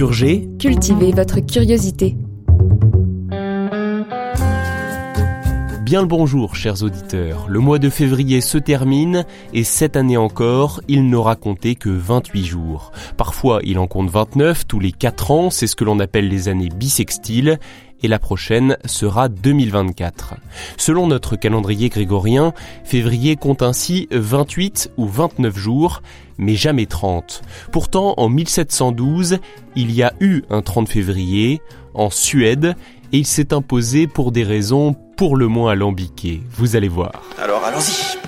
Culture G. Cultivez votre curiosité. Bien le bonjour, chers auditeurs. Le mois de février se termine et cette année encore, il n'aura compté que 28 jours. Parfois, il en compte 29 tous les 4 ans, c'est ce que l'on appelle les années bissextiles et la prochaine sera 2024. Selon notre calendrier grégorien, février compte ainsi 28 ou 29 jours, mais jamais 30. Pourtant, en 1712, il y a eu un 30 février en Suède et il s'est imposé pour des raisons pour le moins alambiquées. Vous allez voir. Alors allons-y.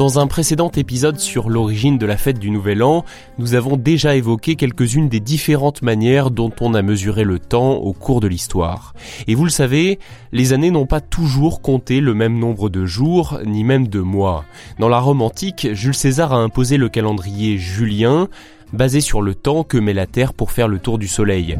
Dans un précédent épisode sur l'origine de la fête du Nouvel An, nous avons déjà évoqué quelques-unes des différentes manières dont on a mesuré le temps au cours de l'histoire. Et vous le savez, les années n'ont pas toujours compté le même nombre de jours, ni même de mois. Dans la Rome antique, Jules César a imposé le calendrier julien, basé sur le temps que met la Terre pour faire le tour du Soleil.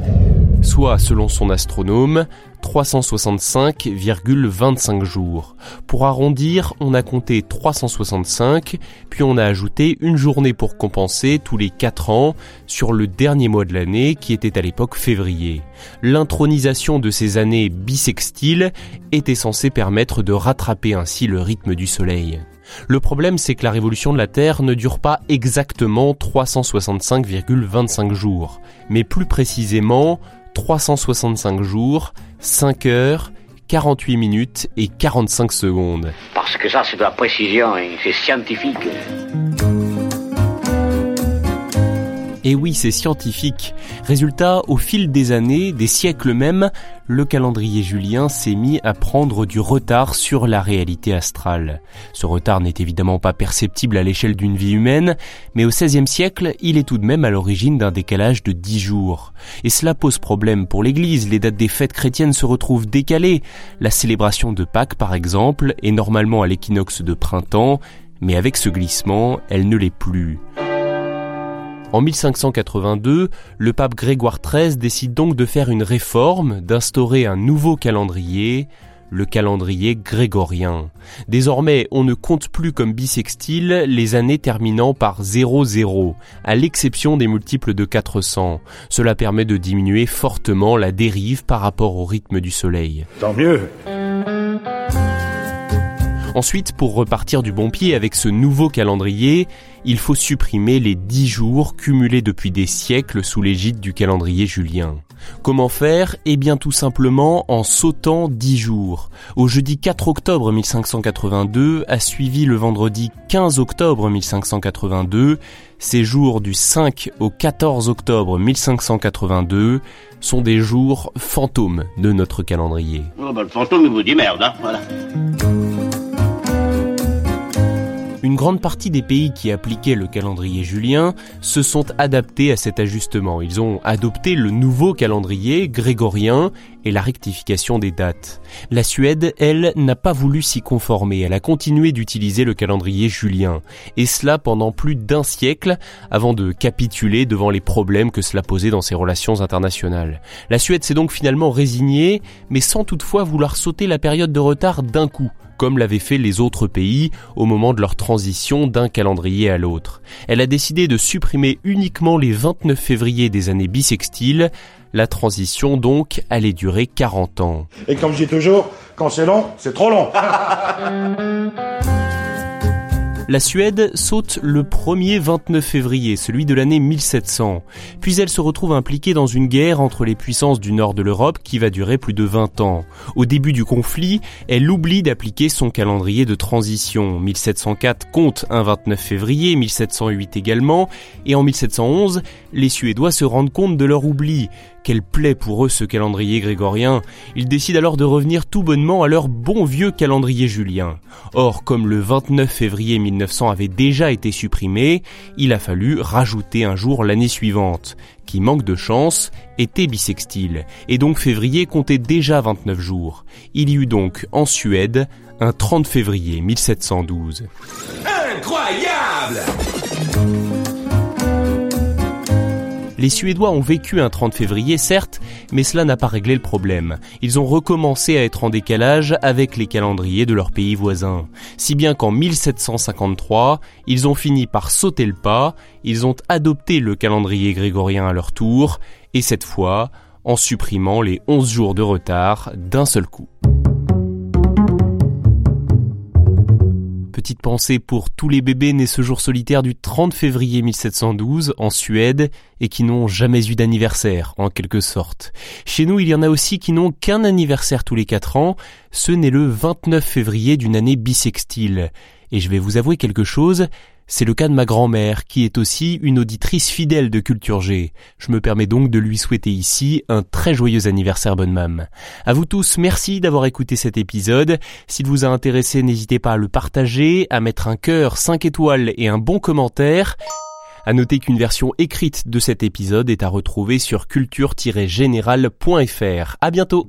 Soit, selon son astronome, 365,25 jours. Pour arrondir, on a compté 365, puis on a ajouté une journée pour compenser tous les 4 ans sur le dernier mois de l'année qui était à l'époque février. L'intronisation de ces années bissextiles était censée permettre de rattraper ainsi le rythme du Soleil. Le problème, c'est que la révolution de la Terre ne dure pas exactement 365,25 jours, mais plus précisément 365 jours, 5 heures, 48 minutes et 45 secondes. Parce que ça, c'est de la précision et c'est scientifique. Et oui, c'est scientifique. Résultat, au fil des années, des siècles même, le calendrier julien s'est mis à prendre du retard sur la réalité astrale. Ce retard n'est évidemment pas perceptible à l'échelle d'une vie humaine, mais au XVIe siècle, il est tout de même à l'origine d'un décalage de dix jours. Et cela pose problème pour l'Église, les dates des fêtes chrétiennes se retrouvent décalées. La célébration de Pâques, par exemple, est normalement à l'équinoxe de printemps, mais avec ce glissement, elle ne l'est plus. En 1582, le pape Grégoire XIII décide donc de faire une réforme, d'instaurer un nouveau calendrier, le calendrier grégorien. Désormais, on ne compte plus comme bissextile les années terminant par 00, à l'exception des multiples de 400. Cela permet de diminuer fortement la dérive par rapport au rythme du soleil. Tant mieux. Ensuite, pour repartir du bon pied avec ce nouveau calendrier, il faut supprimer les dix jours cumulés depuis des siècles sous l'égide du calendrier julien. Comment faire? Eh bien tout simplement en sautant dix jours. Au jeudi 4 octobre 1582 a suivi le vendredi 15 octobre 1582. Ces jours du 5 au 14 octobre 1582 sont des jours fantômes de notre calendrier. Oh, bah, le fantôme, il vous dit merde, hein, voilà. Une grande partie des pays qui appliquaient le calendrier julien se sont adaptés à cet ajustement. Ils ont adopté le nouveau calendrier grégorien et la rectification des dates. La Suède, elle, n'a pas voulu s'y conformer. Elle a continué d'utiliser le calendrier julien. Et cela pendant plus d'un siècle avant de capituler devant les problèmes que cela posait dans ses relations internationales. La Suède s'est donc finalement résignée, mais sans toutefois vouloir sauter la période de retard d'un coup comme l'avaient fait les autres pays au moment de leur transition d'un calendrier à l'autre. Elle a décidé de supprimer uniquement les 29 février des années bissextiles. La transition donc allait durer 40 ans. Et comme je dis toujours, quand c'est long, c'est trop long. La Suède saute le 1er 29 février, celui de l'année 1700. Puis elle se retrouve impliquée dans une guerre entre les puissances du nord de l'Europe qui va durer plus de 20 ans. Au début du conflit, elle oublie d'appliquer son calendrier de transition. 1704 compte un 29 février, 1708 également, et en 1711, les Suédois se rendent compte de leur oubli. Quelle plaie pour eux ce calendrier grégorien? Ils décident alors de revenir tout bonnement à leur bon vieux calendrier julien. Or, comme le 29 février 1900 avait déjà été supprimé, il a fallu rajouter un jour l'année suivante, qui manque de chance, était bissextile, et donc février comptait déjà 29 jours. Il y eut donc en Suède un 30 février 1712. Incroyable Les Suédois ont vécu un 30 février, certes, mais cela n'a pas réglé le problème. Ils ont recommencé à être en décalage avec les calendriers de leurs pays voisins. Si bien qu'en 1753, ils ont fini par sauter le pas, ils ont adopté le calendrier grégorien à leur tour, et cette fois, en supprimant les 11 jours de retard d'un seul coup. Petite pensée pour tous les bébés nés ce jour solitaire du 30 février 1712 en Suède et qui n'ont jamais eu d'anniversaire, en quelque sorte. Chez nous, il y en a aussi qui n'ont qu'un anniversaire tous les 4 ans. Ce n'est le 29 février d'une année bissextile. Et je vais vous avouer quelque chose, c'est le cas de ma grand-mère, qui est aussi une auditrice fidèle de Culture G. Je me permets donc de lui souhaiter ici un très joyeux anniversaire bonne mam. À vous tous, merci d'avoir écouté cet épisode. S'il vous a intéressé, n'hésitez pas à le partager, à mettre un cœur, 5 étoiles et un bon commentaire. À noter qu'une version écrite de cet épisode est à retrouver sur culture-générale.fr. À bientôt!